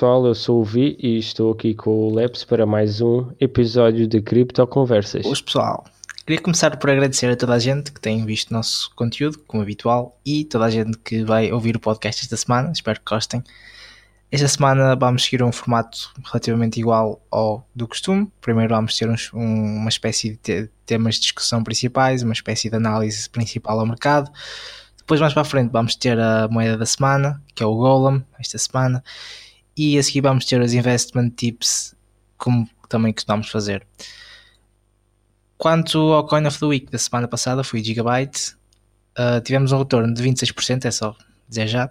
Pessoal, eu sou o Vi e estou aqui com o Leps para mais um episódio de Cripto Conversas. Boas pessoal, queria começar por agradecer a toda a gente que tem visto nosso conteúdo, como habitual, e toda a gente que vai ouvir o podcast esta semana, espero que gostem. Esta semana vamos seguir um formato relativamente igual ao do costume. Primeiro vamos ter uns, um, uma espécie de temas de discussão principais, uma espécie de análise principal ao mercado. Depois mais para a frente vamos ter a moeda da semana, que é o Golem, esta semana. E a seguir vamos ter os investment tips, como também costumamos fazer. Quanto ao Coin of the Week da semana passada, foi Gigabyte. Uh, tivemos um retorno de 26%, é só dizer já.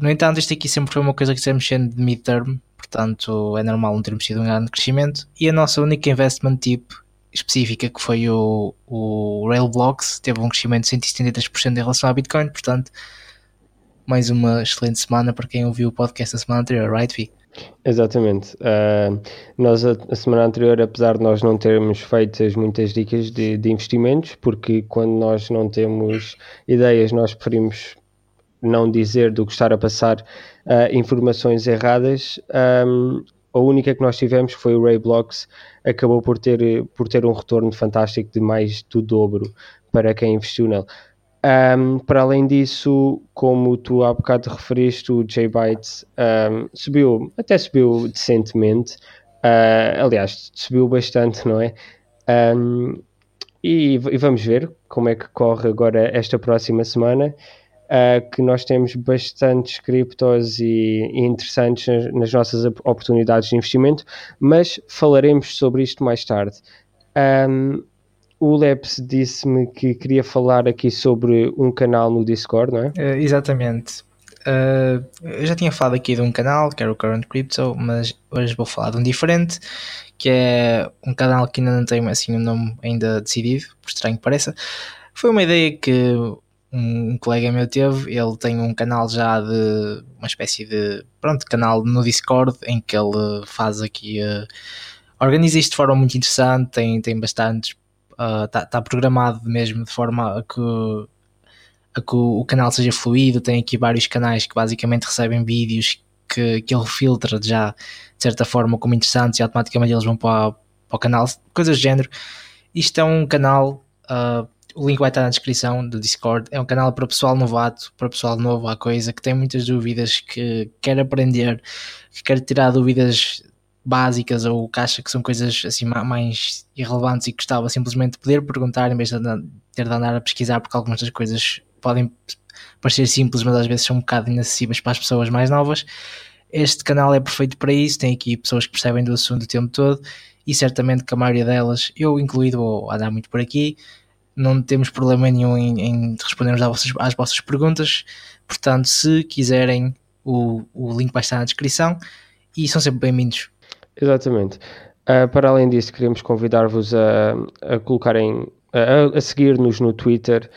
No entanto, isto aqui sempre foi uma coisa que estamos mexendo de midterm, portanto é normal não termos tido um grande crescimento. E a nossa única investment tip específica, que foi o, o Railblocks, teve um crescimento de 173% em relação ao Bitcoin, portanto, mais uma excelente semana para quem ouviu o podcast da semana anterior, right, Vi? Exatamente. Uh, nós, a, a, semana anterior, apesar de nós não termos feito muitas dicas de, de investimentos, porque quando nós não temos ideias, nós preferimos não dizer do que estar a passar uh, informações erradas. Um, a única que nós tivemos foi o Ray Blocks, acabou por ter, por ter um retorno fantástico de mais do dobro para quem investiu nele. Um, para além disso, como tu há bocado referiste, o J-Byte um, subiu, até subiu decentemente, uh, aliás, subiu bastante, não é? Um, e, e, vamos ver como é que corre agora esta próxima semana uh, que nós temos bastantes criptos e, e interessantes nas, nas, nossas oportunidades de investimento, mas falaremos sobre isto mais tarde. Um, o Leps disse-me que queria falar aqui sobre um canal no Discord, não é? Uh, exatamente. Uh, eu já tinha falado aqui de um canal que era o Current Crypto, mas hoje vou falar de um diferente, que é um canal que ainda não tem assim um nome ainda decidido, por estranho que pareça. Foi uma ideia que um, colega meu teve, ele tem um canal já de uma espécie de pronto, canal no Discord em que ele faz aqui uh, organiza isto de forma muito interessante, tem, tem bastantes está uh, tá programado mesmo de forma a que, a que o, o, canal seja fluido, tem aqui vários canais que basicamente recebem vídeos que, que ele filtra já de certa forma como interessantes e automaticamente eles vão para, para o canal, coisas do género. Isto é um canal uh, o link vai estar na descrição do Discord. É um canal para pessoal novato, para pessoal novo à coisa, que tem muitas dúvidas, que quer aprender, que quer tirar dúvidas básicas ou que acha que são coisas assim mais irrelevantes e gostava simplesmente de poder perguntar em vez de ter de andar a pesquisar, porque algumas das coisas podem parecer simples, mas às vezes são um bocado inacessíveis para as pessoas mais novas. Este canal é perfeito para isso, tem aqui pessoas que percebem do assunto o tempo todo e certamente que a maioria delas, eu incluído, vou andar muito por aqui, não temos problema nenhum em, em respondermos às vossas, às vossas, perguntas. Portanto, se quiserem, o, o link vai estar na descrição e são sempre bem-vindos. Exatamente. Uh, para além disso, queremos convidar-vos a, a colocarem, a, a seguir-nos no Twitter.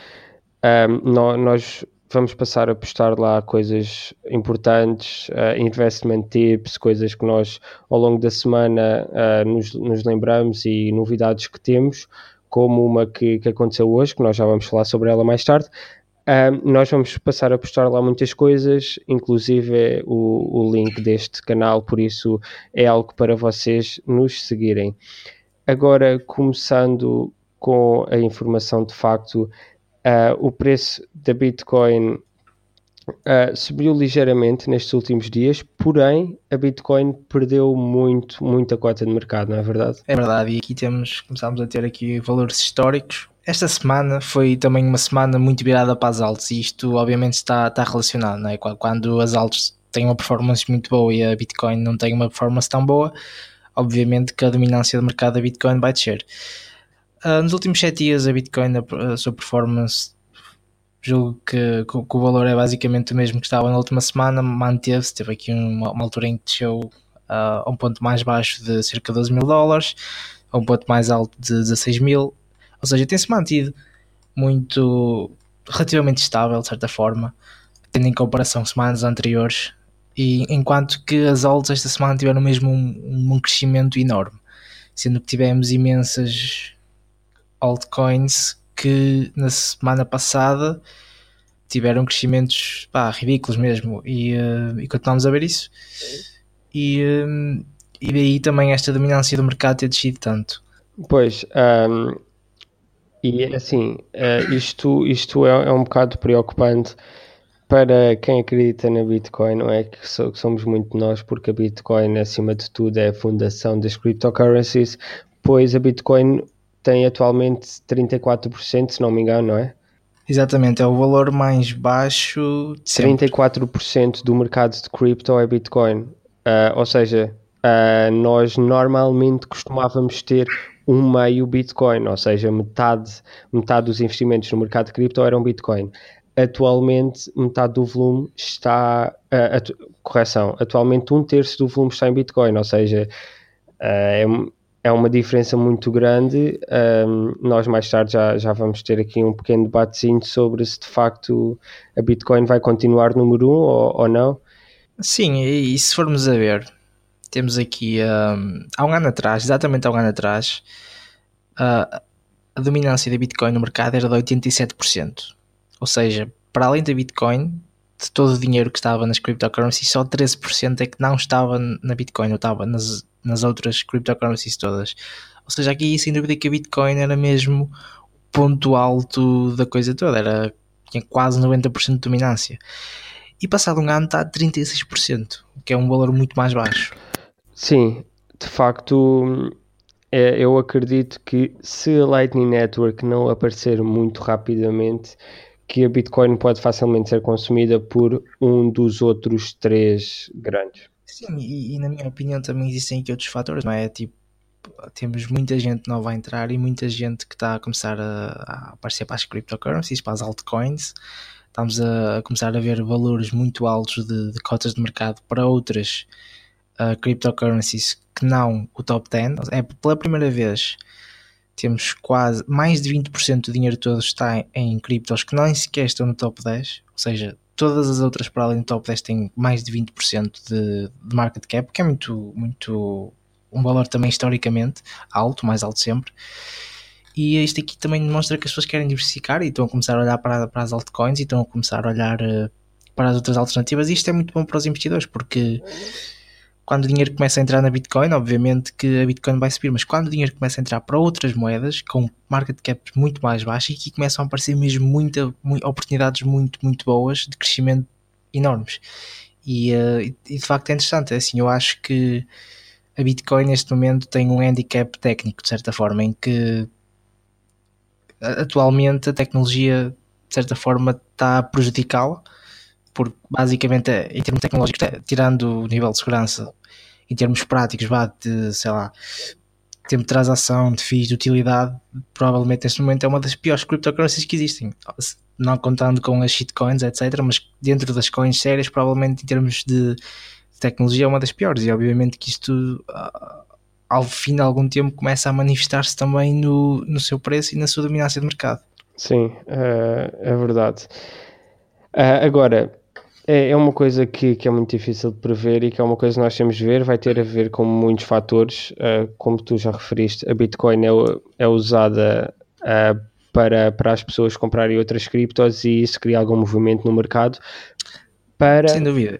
Um, ah, nós, nós vamos passar a postar lá coisas importantes, uh, investment tips, coisas que nós ao longo da semana uh, nos, nos, lembramos e novidades que temos como uma que, que aconteceu hoje, que nós já vamos falar sobre ela mais tarde. Um, nós vamos passar a postar lá muitas coisas, inclusive o, o link deste canal, por isso é algo para vocês nos seguirem. Agora, começando com a informação de facto, uh, o preço da Bitcoin Uh, subiu ligeiramente nestes últimos dias, porém a Bitcoin perdeu muito, muita cota de mercado, não é verdade? É verdade, e aqui temos, começámos a ter aqui valores históricos. Esta semana foi também uma semana muito virada para as altas e isto obviamente está, está relacionado, não é? Quando as altas têm uma performance muito boa e a Bitcoin não tem uma performance tão boa, obviamente que a dominância do mercado da Bitcoin vai descer. Uh, nos últimos 7 dias a Bitcoin, a, a sua performance julgo que, o valor é basicamente o mesmo que estava na última semana, manteve-se, teve aqui uma, uma, altura em que desceu uh, a um ponto mais baixo de cerca de 12 mil dólares, a um ponto mais alto de 16 mil, ou seja, tem-se mantido muito relativamente estável de certa forma, tendo em comparação com semanas anteriores, e enquanto que as altas esta semana tiveram mesmo um, um crescimento enorme, sendo que tivemos imensas altcoins que na semana passada tiveram crescimentos pá, ridículos mesmo e, uh, e continuamos a ver isso. E, uh, e daí também esta dominância do mercado ter descido tanto. Pois, um, e assim, uh, isto, isto é, é, um bocado preocupante para quem acredita na Bitcoin, não é? Que, so, que somos muito nós, porque a Bitcoin, acima de tudo, é a fundação das cryptocurrencies, pois a Bitcoin tem atualmente 34%, se não me engano, não é? Exatamente, é o valor mais baixo. De 34% do mercado de cripto é Bitcoin. Uh, ou seja, uh, nós normalmente costumávamos ter um meio Bitcoin, ou seja, metade, metade dos investimentos no mercado de cripto eram Bitcoin. Atualmente, metade do volume está. Uh, atu correção, atualmente um terço do volume está em Bitcoin, ou seja, é, é uma diferença muito grande. Um, nós mais tarde já, já vamos ter aqui um pequeno debatezinho sobre se de facto a Bitcoin vai continuar número um ou, ou não. Sim, e, e, se formos a ver, temos aqui um, há um ano atrás, exatamente há um ano atrás, uh, a dominância da Bitcoin no mercado era de 87%. Ou seja, para além da Bitcoin, de todo o dinheiro que estava nas cryptocurrencies, só 13% é que não estava na Bitcoin, ou estava nas, nas outras cryptocurrencies todas. Ou seja, aqui sem dúvida que a Bitcoin era mesmo o ponto alto da coisa toda, era, tinha quase 90% de dominância. E passado um ano está a 36%, o que é um valor muito mais baixo. Sim, de facto, é, eu acredito que se a Lightning Network não aparecer muito rapidamente, que a Bitcoin pode facilmente ser consumida por um dos outros três grandes. Sim, e, e, na minha opinião também existem aqui outros fatores, não é? Tipo, temos muita gente nova a entrar e muita gente que está a começar a, a aparecer para as cryptocurrencies, para as altcoins. Estamos a, a começar a ver valores muito altos de, de cotas de mercado para outras uh, cryptocurrencies que não o top 10. É pela primeira vez temos quase mais de 20% do dinheiro todo está em criptos que nem sequer estão no top 10, ou seja, todas as outras para além do top 10 têm mais de 20% de, de market cap, que é muito, muito um valor também historicamente alto, mais alto sempre. E isto aqui também demonstra que as pessoas querem diversificar e estão a começar a olhar para, para as altcoins e estão a começar a olhar uh, para as outras alternativas. E isto é muito bom para os investidores porque quando o dinheiro começa a entrar na Bitcoin, obviamente que a Bitcoin vai subir, mas quando o dinheiro começa a entrar para outras moedas com market caps muito mais baixos, aqui começam a aparecer mesmo muita, muito, oportunidades muito, muito boas de crescimento enormes. E, uh, e, de facto é interessante, é assim, eu acho que a Bitcoin neste momento tem um handicap técnico, de certa forma, em que atualmente a tecnologia, de certa forma, está a prejudicá-la porque basicamente em termos tecnológicos, tirando o nível de segurança, em termos práticos, vá de, sei lá, tempo de transação, de FIIs, de utilidade, provavelmente neste momento é uma das piores cryptocurrencies que existem. Não contando com as shitcoins, etc. Mas dentro das coins sérias, provavelmente em termos de tecnologia é uma das piores. E obviamente que isto, ah, ao fim de algum tempo, começa a manifestar-se também no, no seu preço e na sua dominância de mercado. Sim, é, é verdade. Uh, agora, é, é uma coisa que, que é muito difícil de prever e que é uma coisa que nós temos de ver, vai ter a ver com muitos fatores, uh, como tu já referiste, a Bitcoin é, é usada uh, para, para as pessoas comprarem outras criptos e isso cria algum movimento no mercado. Para, Sem dúvida.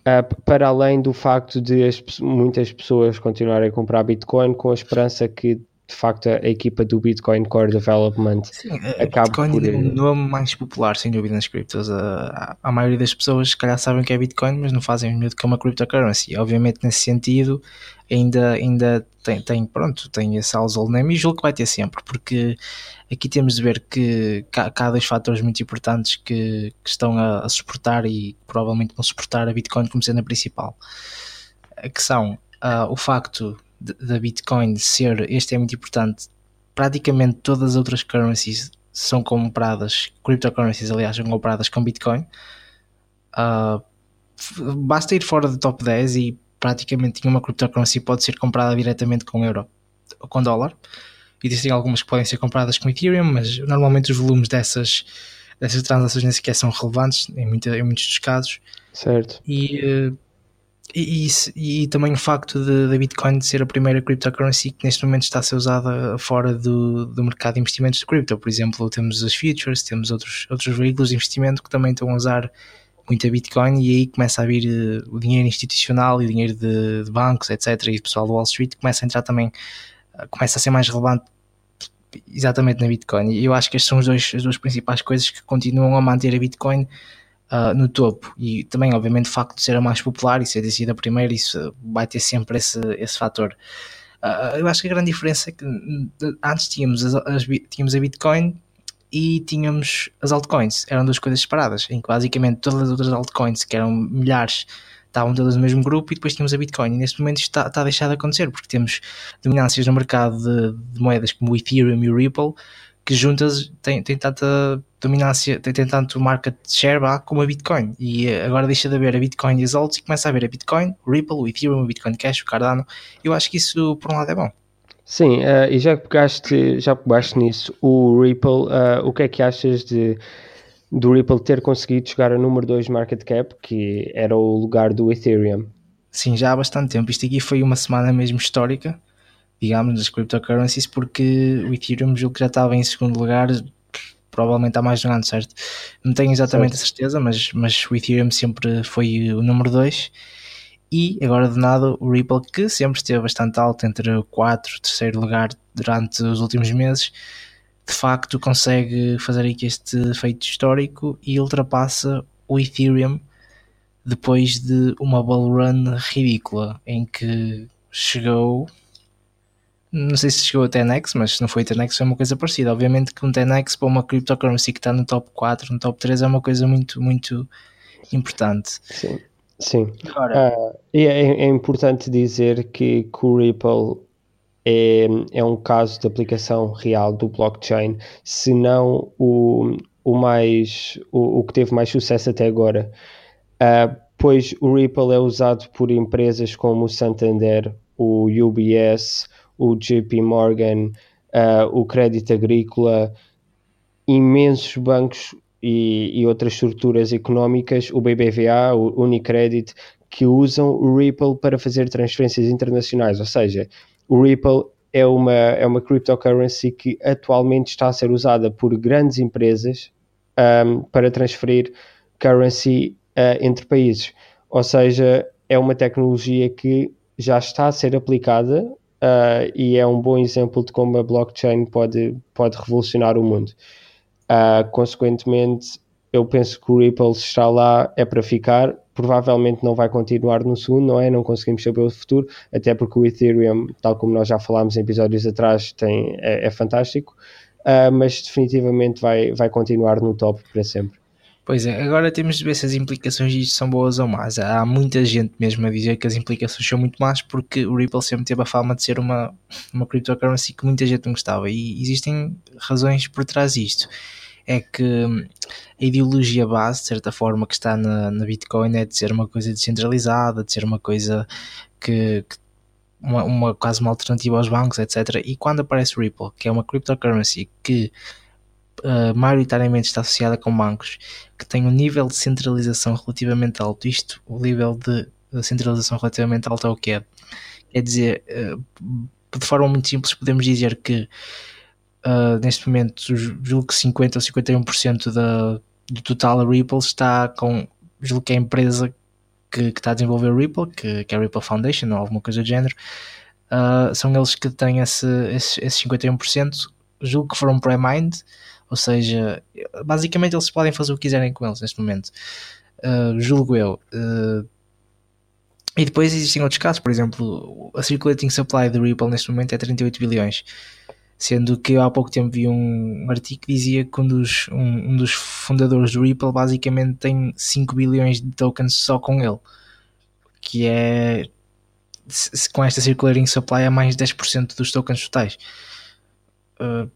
Uh, para além do facto de as, muitas pessoas continuarem a comprar Bitcoin com a esperança que de facto a, equipa do Bitcoin Core Development Sim, acaba Bitcoin por... é o nome mais popular, sem dúvida, nas criptos. A, a, maioria das pessoas, se calhar, sabem que é Bitcoin, mas não fazem o que é uma cryptocurrency. Obviamente, nesse sentido, ainda, ainda tem, tem, pronto, tem esse household name e julgo que vai ter sempre, porque aqui temos de ver que, que há dois fatores muito importantes que, que estão a, a, suportar e provavelmente vão suportar a Bitcoin como sendo a principal, que são uh, o facto da Bitcoin ser, este é muito importante, praticamente todas as outras currencies são compradas, cryptocurrencies aliás, são compradas com Bitcoin. Uh, basta ir fora do top 10 e praticamente nenhuma cryptocurrency pode ser comprada diretamente com euro ou com dólar. Existem algumas que podem ser compradas com Ethereum, mas normalmente os volumes dessas, dessas transações nem sequer são relevantes em, muita, em muitos dos casos. Certo. E uh, e, e, e, também o facto da Bitcoin ser a primeira cryptocurrency que neste momento está a ser usada fora do, do mercado de investimentos de cripto. Por exemplo, temos as futures, temos outros, outros veículos de investimento que também estão a usar muita Bitcoin e aí começa a vir uh, o dinheiro institucional e o dinheiro de, de, bancos, etc. E o pessoal do Wall Street começa a entrar também, uh, começa a ser mais relevante exatamente na Bitcoin. E eu acho que estas são as, dois, as duas principais coisas que continuam a manter a Bitcoin uh, no topo. E também, obviamente, o facto de ser a mais popular e ser decidida primeiro, isso vai ter sempre esse, esse fator. Uh, eu acho que a grande diferença é que antes tínhamos, as, as, tínhamos a Bitcoin e tínhamos as altcoins, eram duas coisas separadas, em que basicamente todas as outras altcoins, que eram milhares, estavam todas no mesmo grupo e depois tínhamos a Bitcoin. E neste momento isto está, está a deixar de acontecer porque temos dominâncias no mercado de, de moedas como o Ethereum e o Ripple que juntas têm, têm tanta dominância, têm, têm tanto market share como a Bitcoin. E eh, agora deixa de haver a Bitcoin e as altos e começa a haver a Bitcoin, o Ripple, o Ethereum, o Bitcoin Cash, o Cardano. Eu acho que isso, por um lado, é bom. Sim, uh, e já que pegaste, já pegaste nisso, o Ripple, uh, o que é que achas de, do Ripple ter conseguido chegar a número 2 market cap, que era o lugar do Ethereum? Sim, já há bastante tempo. Isto aqui foi uma semana mesmo histórica digamos, das cryptocurrencies, porque o Ethereum julgo que já estava em segundo lugar, provavelmente há mais de um ano, certo? Não tenho exatamente certo. a certeza, mas, mas o Ethereum sempre foi o número 2. E agora de nada o Ripple, que sempre esteve bastante alto, entre o 4 e o terceiro lugar durante os últimos meses, de facto consegue fazer aqui este feito histórico e ultrapassa o Ethereum depois de uma bull run ridícula em que chegou não sei se chegou a 10x, mas se não foi 10x foi uma coisa parecida. Obviamente que um 10x para uma cryptocurrency que está no top 4, no top 3 é uma coisa muito, muito importante. Sim, sim. Agora, uh, é, é, importante dizer que, que o Ripple é, é um caso de aplicação real do blockchain, se não o, o, mais, o, o que teve mais sucesso até agora. Uh, pois o Ripple é usado por empresas como o Santander, o UBS, o JP Morgan, uh, o Crédito Agrícola, imensos bancos e, e, outras estruturas económicas, o BBVA, o Unicredit, que usam o Ripple para fazer transferências internacionais. Ou seja, o Ripple é uma, é uma cryptocurrency que atualmente está a ser usada por grandes empresas um, para transferir currency uh, entre países. Ou seja, é uma tecnologia que já está a ser aplicada uh, e é um bom exemplo de como a blockchain pode, pode revolucionar o mundo. Uh, consequentemente, eu penso que o Ripple está lá é para ficar, provavelmente não vai continuar no segundo, não é? Não conseguimos saber o futuro, até porque o Ethereum, tal como nós já falámos em episódios atrás, tem, é, é fantástico, uh, mas definitivamente vai, vai continuar no top para sempre. Pois é, agora temos de ver se as implicações disto são boas ou más. Há muita gente mesmo a dizer que as implicações são muito más porque o Ripple sempre teve a fama de ser uma, uma cryptocurrency que muita gente não gostava e existem razões por trás disto. É que a ideologia base, de certa forma, que está na, na Bitcoin é de ser uma coisa descentralizada, de ser uma coisa que, que uma, uma quase uma alternativa aos bancos, etc. E quando aparece o Ripple, que é uma cryptocurrency que uh, maioritariamente está associada com bancos que têm um nível de centralização relativamente alto. Isto, o nível de centralização relativamente alto é o que é. Quer dizer, uh, de forma muito simples, podemos dizer que uh, neste momento, julgo que 50 ou 51% da, do total Ripple está com, julgo que é a empresa que, que está a desenvolver o Ripple, que, que é a Ripple Foundation ou alguma coisa do género. Uh, são eles que têm esse, esse, esse 51%. Julgo que foram pré-mined ou seja, basicamente eles podem fazer o que quiserem com eles neste momento. Uh, julgo eu. Uh, e depois existem outros casos, por exemplo, a circulating supply do Ripple neste momento é 38 bilhões. Sendo que eu há pouco tempo vi um artigo que dizia que um dos, um, um dos fundadores do Ripple basicamente tem 5 bilhões de tokens só com ele. Que é com esta circulating supply é mais de 10% dos tokens totais. Uh,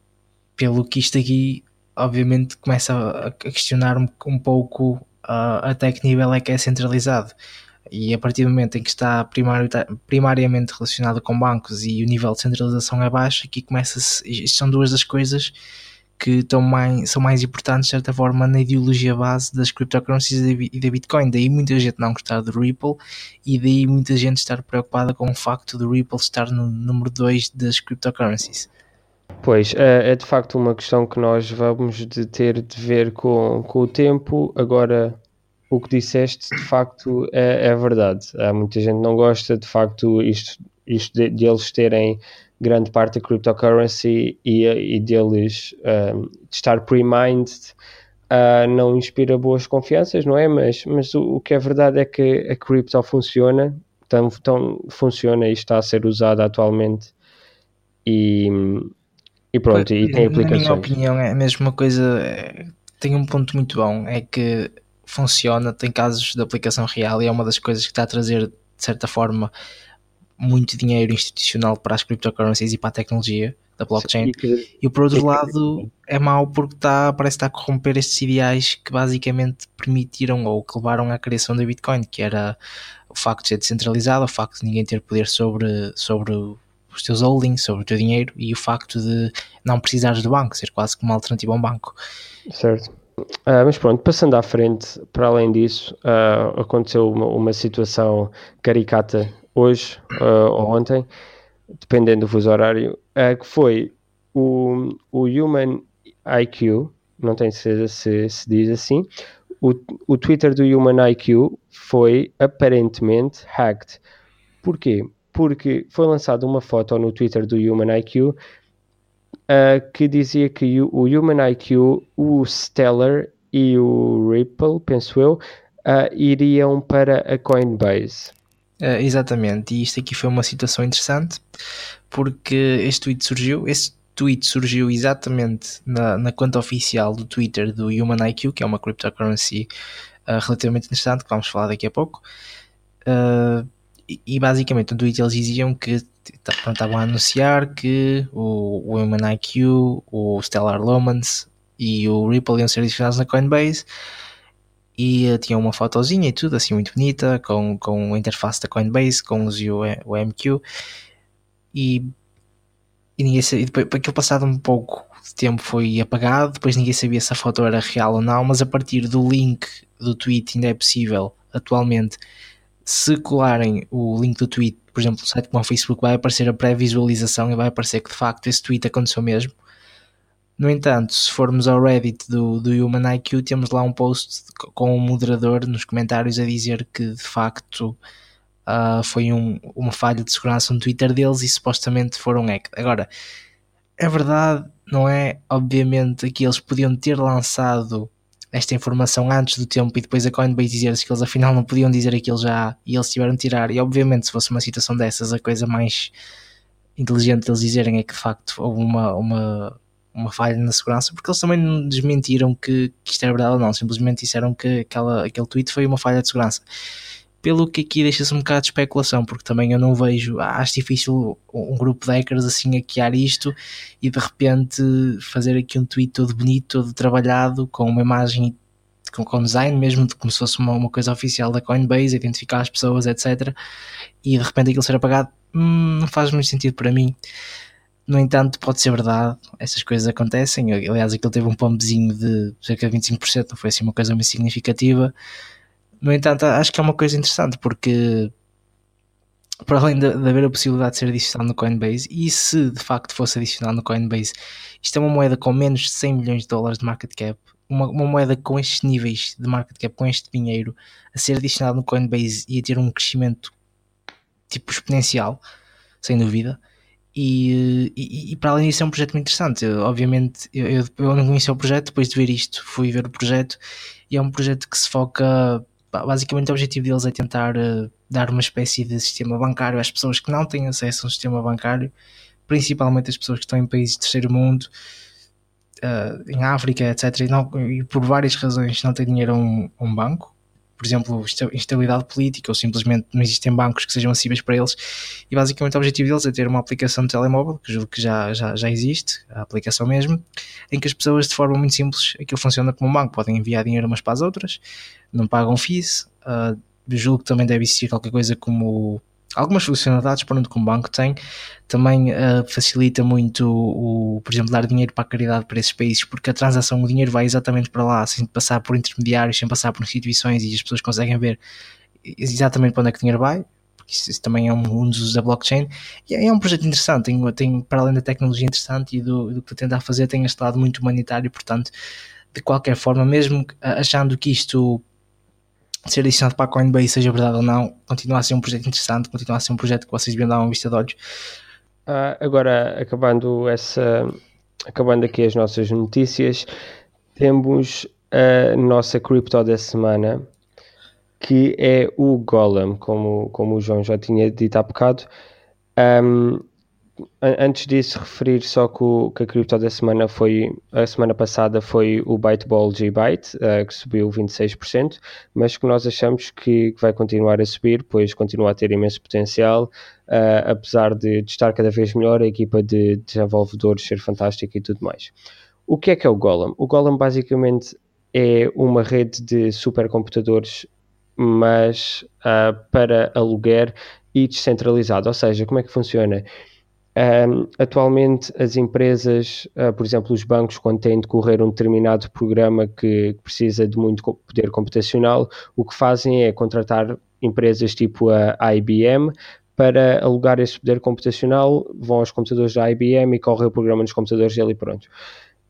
pelo que isto aqui obviamente começa a questionar um, um pouco uh, até que nível é que é centralizado e a partir do momento em que está primariamente relacionado com bancos e o nível de centralização é baixo, aqui começa-se, isto são duas das coisas que estão mais, são mais importantes, de certa forma, na ideologia base das cryptocurrencies e da Bitcoin. Daí muita gente não gostar do Ripple e daí muita gente estar preocupada com o facto do Ripple estar no número 2 das cryptocurrencies. Pois, é, é, de facto uma questão que nós vamos de ter de ver com, com o tempo. Agora, o que disseste, de facto, é, é verdade. Há muita gente não gosta, de facto, isto, isto de, de eles terem grande parte da cryptocurrency e, e deles um, de estar pre-mined uh, não inspira boas confianças, não é? Mas, mas o, o, que é verdade é que a cripto funciona, tão, tão, funciona e está a ser usada atualmente e, e pronto, e tem aplicações. Na minha opinião é a mesma coisa, é, tem um ponto muito bom, é que funciona, tem casos de aplicação real e é uma das coisas que está a trazer, de certa forma, muito dinheiro institucional para as cryptocurrencies e para a tecnologia da blockchain. E, e por outro lado é mau porque está, parece estar a corromper estes ideais que basicamente permitiram ou que levaram à criação da Bitcoin, que era o facto de ser descentralizado, o facto de ninguém ter poder sobre, sobre os teus holdings, sobre o teu dinheiro e o facto de não precisares do banco, ser quase como uma alternativa a um banco. Certo. Uh, mas pronto, passando à frente, para além disso, uh, aconteceu uma, uma situação caricata hoje uh, ou ontem, dependendo do fuso horário, que foi o, o Human IQ, não tenho certeza se, se diz assim, o, o Twitter do Human IQ foi aparentemente hacked. Porquê? Porque foi lançada uma foto no Twitter do Human IQ uh, que dizia que o, o Human IQ, o Stellar e o Ripple, penso eu, uh, iriam para a Coinbase. Uh, exatamente, e isto aqui foi uma situação interessante porque este tweet surgiu, este tweet surgiu exatamente na, na conta oficial do Twitter do Human IQ, que é uma cryptocurrency uh, relativamente interessante, que vamos falar daqui a pouco. Uh, e, e, basicamente no tweet eles diziam que estavam a anunciar que o, Human IQ, o Stellar Lomans e o Ripple iam ser adicionados na Coinbase. E tinha uma fotozinha e tudo assim muito bonita com, com a interface da Coinbase com os MQ e, e ninguém sabia, depois aquilo passado um pouco de tempo foi apagado, depois ninguém sabia se a foto era real ou não, mas a partir do link do tweet ainda é possível atualmente se colarem o link do tweet, por exemplo, no site como o Facebook vai aparecer a pré-visualização e vai aparecer que de facto esse tweet aconteceu mesmo no entanto, se formos ao Reddit do, do Human IQ, temos lá um post com um moderador nos comentários a dizer que de facto uh, foi um, uma falha de segurança no Twitter deles e supostamente foram hacked. Agora, é verdade, não é? Obviamente que eles podiam ter lançado esta informação antes do tempo e depois a Coinbase dizer-se que eles afinal não podiam dizer aquilo já e eles tiveram de tirar. E obviamente, se fosse uma situação dessas, a coisa mais inteligente deles dizerem é que de facto houve uma, uma uma falha na segurança, porque eles também não desmentiram que, que isto era verdade ou não, simplesmente disseram que aquela, aquele tweet foi uma falha de segurança. Pelo que aqui deixa-se um bocado de especulação, porque também eu não vejo, acho difícil um grupo de hackers assim hackear isto e de repente fazer aqui um tweet todo bonito, todo trabalhado, com uma imagem com, com design mesmo, como se fosse uma, uma coisa oficial da Coinbase, identificar as pessoas, etc. E de repente aquilo ser apagado, hum, não faz muito sentido para mim. No entanto, pode ser verdade, essas coisas acontecem. Aliás, aquilo teve um pombezinho de cerca de 25%, não foi assim uma coisa muito significativa. No entanto, acho que é uma coisa interessante porque, para além de, de haver a possibilidade de ser adicionado no Coinbase, e se de facto fosse adicionado no Coinbase, isto é uma moeda com menos de 100 milhões de dólares de market cap, uma, uma moeda com estes níveis de market cap, com este dinheiro, a ser adicionado no Coinbase e a ter um crescimento tipo exponencial, sem dúvida. E, e, e, para além disso é um projeto muito interessante. Eu, obviamente eu, eu, não conhecia o projeto, depois de ver isto fui ver o projeto e é um projeto que se foca basicamente o objetivo deles é tentar uh, dar uma espécie de sistema bancário às pessoas que não têm acesso a um sistema bancário, principalmente as pessoas que estão em países de terceiro mundo, uh, em África, etc. E, não, e, por várias razões não têm dinheiro a um, um banco por exemplo, instabilidade política ou simplesmente não existem bancos que sejam acessíveis para eles. E basicamente o objetivo deles é ter uma aplicação de telemóvel, que julgo que já, já, já existe, a aplicação mesmo, em que as pessoas de forma muito simples, aquilo funciona como um banco, podem enviar dinheiro umas para as outras, não pagam fees. Uh, julgo que também deve existir qualquer coisa como algumas funcionalidades para onde um banco tem, também uh, facilita muito o, por exemplo, dar dinheiro para a caridade para esses países, porque a transação, o dinheiro vai exatamente para lá, sem passar por intermediários, sem passar por instituições e as pessoas conseguem ver exatamente para onde é que o dinheiro vai. Isso, isso também é um, um, dos usos da blockchain e é, é um projeto interessante. Tem, tem, para além da tecnologia interessante e do, do que tentar fazer, tem este lado muito humanitário. Portanto, de qualquer forma, mesmo achando que isto ser adicionado para a Coinbase, seja verdade ou não, continua a ser um projeto interessante, continua a ser um projeto que vocês deviam dar uma vista de olhos. Uh, agora, acabando essa, acabando aqui as nossas notícias, temos a nossa cripto da semana, que é o Golem, como, como o João já tinha dito há bocado. Um, antes disso, referir só que, o, que a cripto da semana foi, a semana passada foi o Byteball G-Byte, uh, que subiu 26%, mas que nós achamos que, que, vai continuar a subir, pois continua a ter imenso potencial, uh, apesar de, de, estar cada vez melhor, a equipa de desenvolvedores ser fantástica e tudo mais. O que é que é o Golem? O Golem basicamente é uma rede de supercomputadores, mas uh, para aluguer e descentralizado, ou seja, como é que funciona? Um, atualmente, as empresas, uh, por exemplo, os bancos, quando têm de correr um determinado programa que, precisa de muito poder computacional, o que fazem é contratar empresas tipo a IBM para alugar esse poder computacional, vão aos computadores da IBM e correm o programa nos computadores dele e pronto.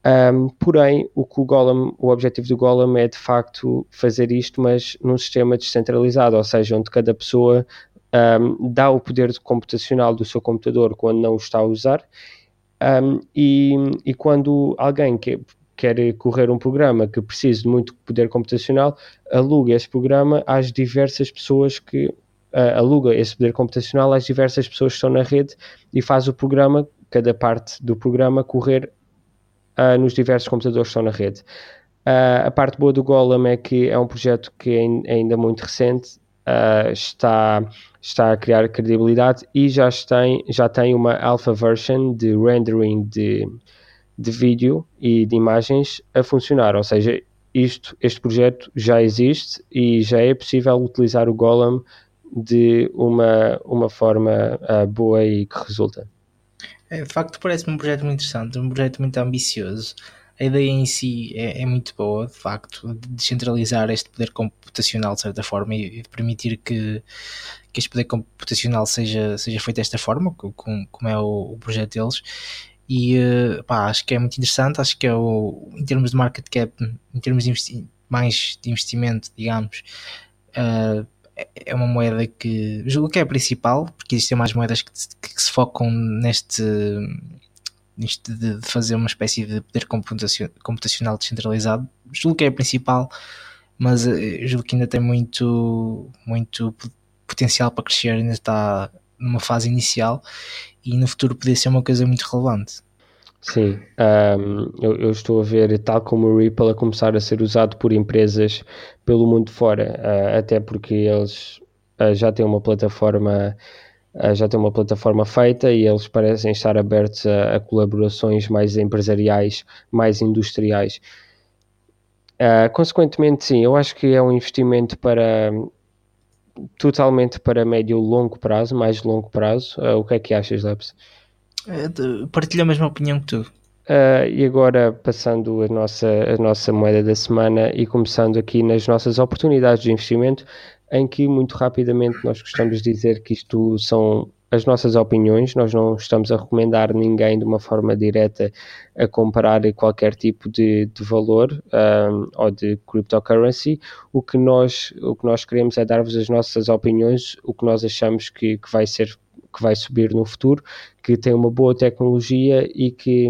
Um, porém, o que o Golem, o objetivo do Golem é de facto fazer isto, mas num sistema descentralizado, ou seja, onde cada pessoa um, dá o poder computacional do seu computador quando não o está a usar um, e, e, quando alguém quer, quer correr um programa que precise de muito poder computacional, aluga esse programa às diversas pessoas que uh, aluga esse poder computacional às diversas pessoas que estão na rede e faz o programa, cada parte do programa, correr uh, nos diversos computadores que estão na rede. Uh, a parte boa do Golem é que é um projeto que é ainda muito recente, está, está a criar credibilidade e já tem, já tem uma alpha version de rendering de, de vídeo e de imagens a funcionar, ou seja, isto, este projeto já existe e já é possível utilizar o Golem de uma, uma forma uh, boa e que resulta. É, de facto, parece-me um projeto muito interessante, um projeto muito ambicioso a ideia em si é, é, muito boa, de facto, de descentralizar este poder computacional de certa forma e, de permitir que, que este poder computacional seja, seja feito desta forma, como, como é o, o, projeto deles. E eh, pá, acho que é muito interessante, acho que é o, em termos de market cap, em termos de mais de investimento, digamos, uh, é uma moeda que julgo que é a principal, porque existem mais moedas que, que, que se focam neste isto de, fazer uma espécie de poder computacional descentralizado, julgo que é a principal, mas eh, julgo que ainda tem muito, muito potencial para crescer, ainda está numa fase inicial e no futuro poderia ser uma coisa muito relevante. Sim, um, eu, eu, estou a ver, tal como o Ripple, a começar a ser usado por empresas pelo mundo fora, uh, até porque eles uh, já têm uma plataforma uh, já tem uma plataforma feita e eles parecem estar abertos a, a colaborações mais empresariais, mais industriais. Consequentemente, sim, eu acho que é um investimento para totalmente para médio e longo prazo, mais longo prazo. Uh, o que é que achas, Labs? Partilho a mesma opinião que tu. Uh, e agora passando a nossa, a nossa moeda da semana e começando aqui nas nossas oportunidades de investimento, em que muito rapidamente nós gostamos de dizer que isto são as nossas opiniões, nós não estamos a recomendar ninguém de uma forma direta a comparar qualquer tipo de, de valor um, ou de cryptocurrency. O que, nós, o que nós queremos é dar-vos as nossas opiniões, o que nós achamos que, que vai ser que vai subir no futuro, que tem uma boa tecnologia e que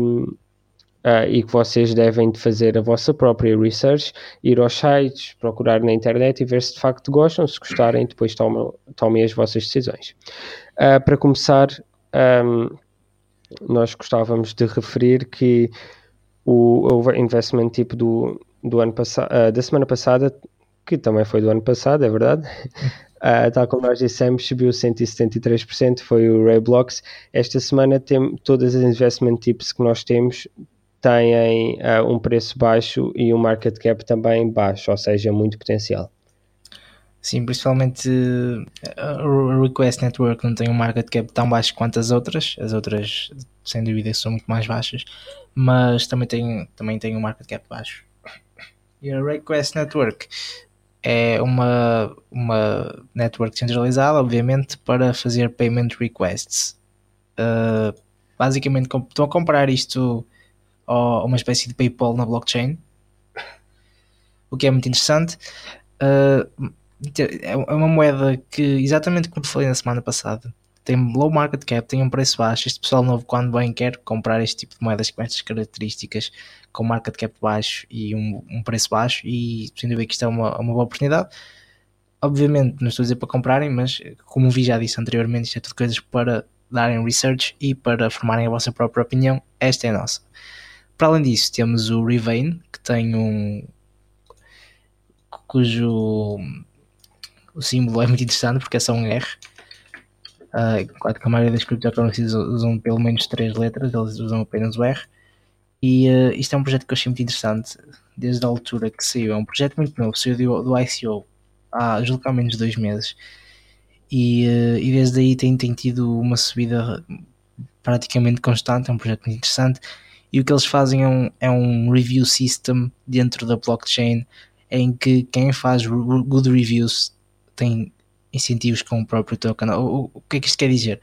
Uh, e que vocês devem de fazer a vossa própria research, ir aos sites, procurar na internet e ver se de facto gostam, se gostarem, depois tomem, tomem as vossas decisões. Uh, para começar, um, nós gostávamos de referir que o investment tipo do, do ano uh, da semana passada, que também foi do ano passado, é verdade, Uh, tal como nós dissemos, subiu 173%, foi o Ray Blocks. Esta semana tem todas as investment tips que nós temos têm uh, um preço baixo e um market cap também baixo, ou seja, muito potencial. Sim, principalmente a Request Network não tem um market cap tão baixo quanto as outras. As outras, sem dúvida, são muito mais baixas, mas também tem, também tem um market cap baixo. E a Request Network é uma, uma network centralizada, obviamente, para fazer payment requests. Uh, basicamente, estão a comparar isto a uma espécie de PayPal na blockchain, o que é muito interessante. Uh, é uma moeda que, exatamente como falei na semana passada, tem low market cap, tem um preço baixo. Este pessoal novo, quando bem quer comprar este tipo de moedas com estas características, com market cap baixo e um, um preço baixo, e sem dúvida que isto é uma, uma boa oportunidade. Obviamente, não estou a dizer para comprarem, mas como vi já disse anteriormente, isto é tudo coisas para darem research e para formarem a vossa própria opinião. Esta é a nossa. Para além disso, temos o Revain, que tem um. cujo o símbolo é muito interessante porque é só um R. Uh, enquanto que a maioria das cryptocurrencies usam pelo menos três letras, eles usam apenas o R. E uh, isto é um projeto que eu achei muito interessante desde a altura que saiu. É um projeto muito novo, saiu do, do ICO há julgo há menos de dois meses. E, uh, e desde aí tem, tem tido uma subida praticamente constante. É um projeto muito interessante. E o que eles fazem é um, é um review system dentro da blockchain em que quem faz good reviews tem incentivos com o próprio token. O, o, que é que isto quer dizer?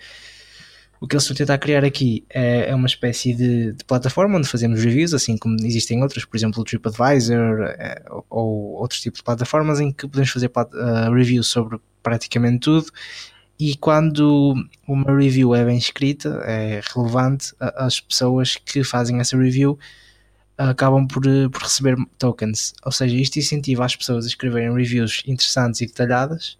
O que eles estão a tentar criar aqui é, é uma espécie de, de, plataforma onde fazemos reviews, assim como existem outras, por exemplo, o TripAdvisor é, ou, ou outros tipos de plataformas em que podemos fazer uh, reviews sobre praticamente tudo. E quando uma review é bem escrita, é relevante, as pessoas que fazem essa review acabam por, por receber tokens. Ou seja, isto incentiva as pessoas a escreverem reviews interessantes e detalhadas.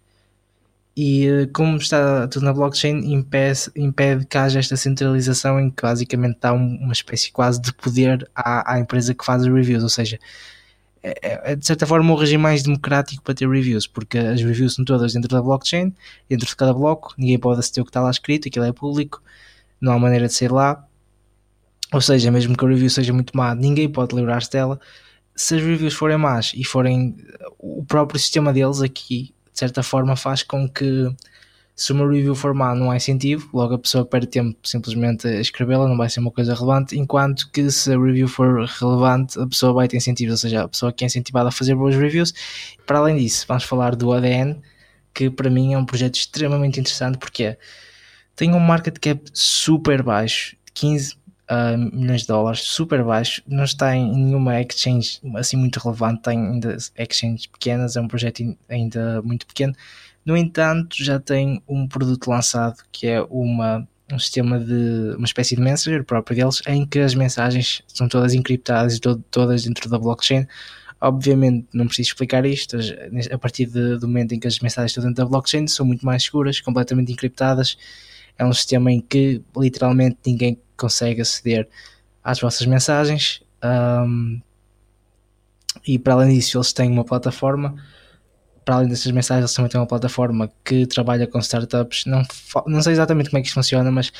E eh, como está tudo na blockchain, impede, impede que haja esta centralização em que basicamente dá uma espécie quase de poder à, à empresa que faz as reviews. Ou seja, é, é, de certa forma um regime mais democrático para ter reviews, porque as reviews são todas dentro da blockchain, dentro de cada bloco, ninguém pode aceder o que está lá escrito, aquilo é público, não há maneira de sair lá ou seja, mesmo que a review seja muito má, ninguém pode livrar-se dela. Se as reviews forem más e forem o próprio sistema deles aqui, de certa forma, faz com que se uma review for má não há incentivo, logo a pessoa perde tempo simplesmente a escrevê-la, não vai ser uma coisa relevante, enquanto que se a review for relevante, a pessoa vai ter incentivos, ou seja, a pessoa que é incentivada a fazer boas reviews. Para além disso, vamos falar do ADN, que para mim é um projeto extremamente interessante porque tem um market cap super baixo, 15 uh, milhões de dólares, super baixo, não está em nenhuma exchange assim muito relevante, tem ainda exchanges pequenas, é um projeto ainda muito pequeno. No entanto, já tem um produto lançado que é uma, um sistema de uma espécie de messenger próprio deles, em que as mensagens são todas encriptadas e to todas dentro da blockchain. Obviamente, não preciso explicar isto, a partir de, do momento em que as mensagens estão dentro da blockchain, são muito mais seguras, completamente encriptadas. É um sistema em que literalmente ninguém consegue aceder às vossas mensagens. Um, e para além disso, eles têm uma plataforma. Para além dessas mensagens, eles também têm uma plataforma que trabalha com startups. Não, não sei exatamente como é que isto funciona, mas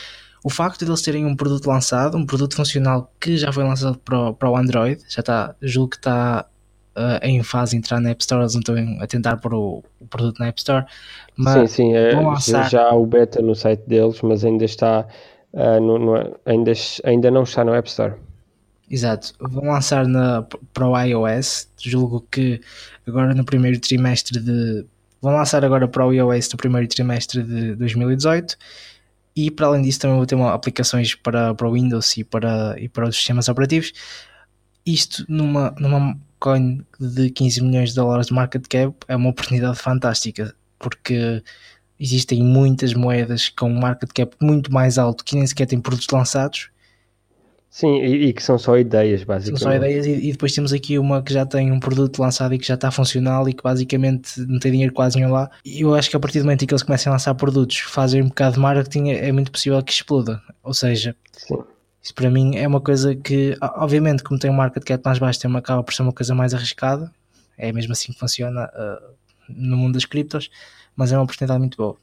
o facto de eles terem um produto lançado, um produto funcional que já foi lançado para o, para o Android, já está, julgo que está uh, em fase de entrar na App Store, eles não estão a tentar pôr o, o, produto na App Store. Mas sim, sim, é, lançar... já há o beta no site deles, mas ainda está uh, no, no, ainda, ainda não está no App Store. Exato, vão lançar na, para o iOS, julgo que agora no primeiro trimestre de. Vão lançar agora para o iOS no primeiro trimestre de 2018 e para além disso também vou ter uma, aplicações para, para o Windows e para, e para os sistemas operativos. Isto numa, numa coin de 15 milhões de dólares de market cap é uma oportunidade fantástica porque existem muitas moedas com market cap muito mais alto que nem sequer têm produtos lançados. Sim, e, e que são só ideias, basicamente. São só ideias, e, e, depois temos aqui uma que já tem um produto lançado e que já está funcional e que basicamente não tem dinheiro quase nenhum lá. E eu acho que a partir do momento em que eles começam a lançar produtos, fazem um bocado de marketing, é, é muito possível que exploda. Ou seja, Sim. isso para mim é uma coisa que, obviamente, como tem um market cap mais baixo, tem uma, acaba por ser uma coisa mais arriscada. É mesmo assim que funciona uh, no mundo das criptos mas é uma oportunidade muito boa.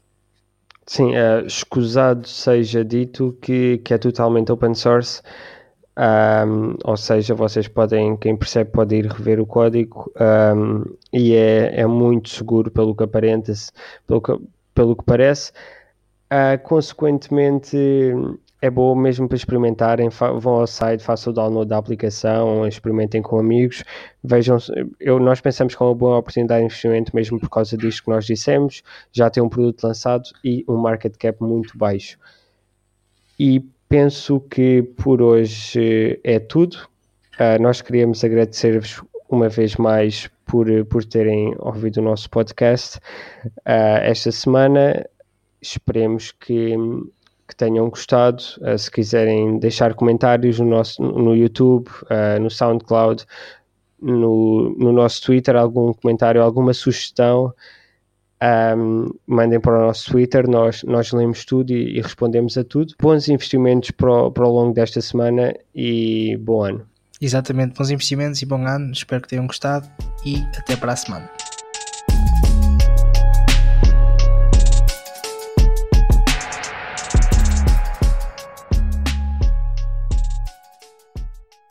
Sim, é, escusado seja dito que, que é totalmente open source. Um, ou seja, vocês podem, quem percebe pode ir rever o código um, e é, é muito seguro pelo que aparenta pelo que, pelo que parece. Uh, consequentemente, é bom mesmo para experimentarem. Vão ao site, façam o download da aplicação, experimentem com amigos. Vejam, eu, nós pensamos que é uma boa oportunidade de investimento, mesmo por causa disto que nós dissemos. Já tem um produto lançado e um market cap muito baixo. E penso que por hoje é tudo. Uh, nós queríamos agradecer-vos uma vez mais por, por terem ouvido o nosso podcast uh, esta semana. Esperemos que que tenham gostado. Uh, se quiserem deixar comentários no, nosso, no YouTube, no SoundCloud, no, no nosso Twitter, algum comentário, alguma sugestão, um, mandem para o nosso Twitter, nós, nós lemos tudo e, e respondemos a tudo. Bons investimentos para o, para o longo desta semana e bom ano. Exatamente, bons investimentos e bom ano. Espero que tenham gostado e até para a semana.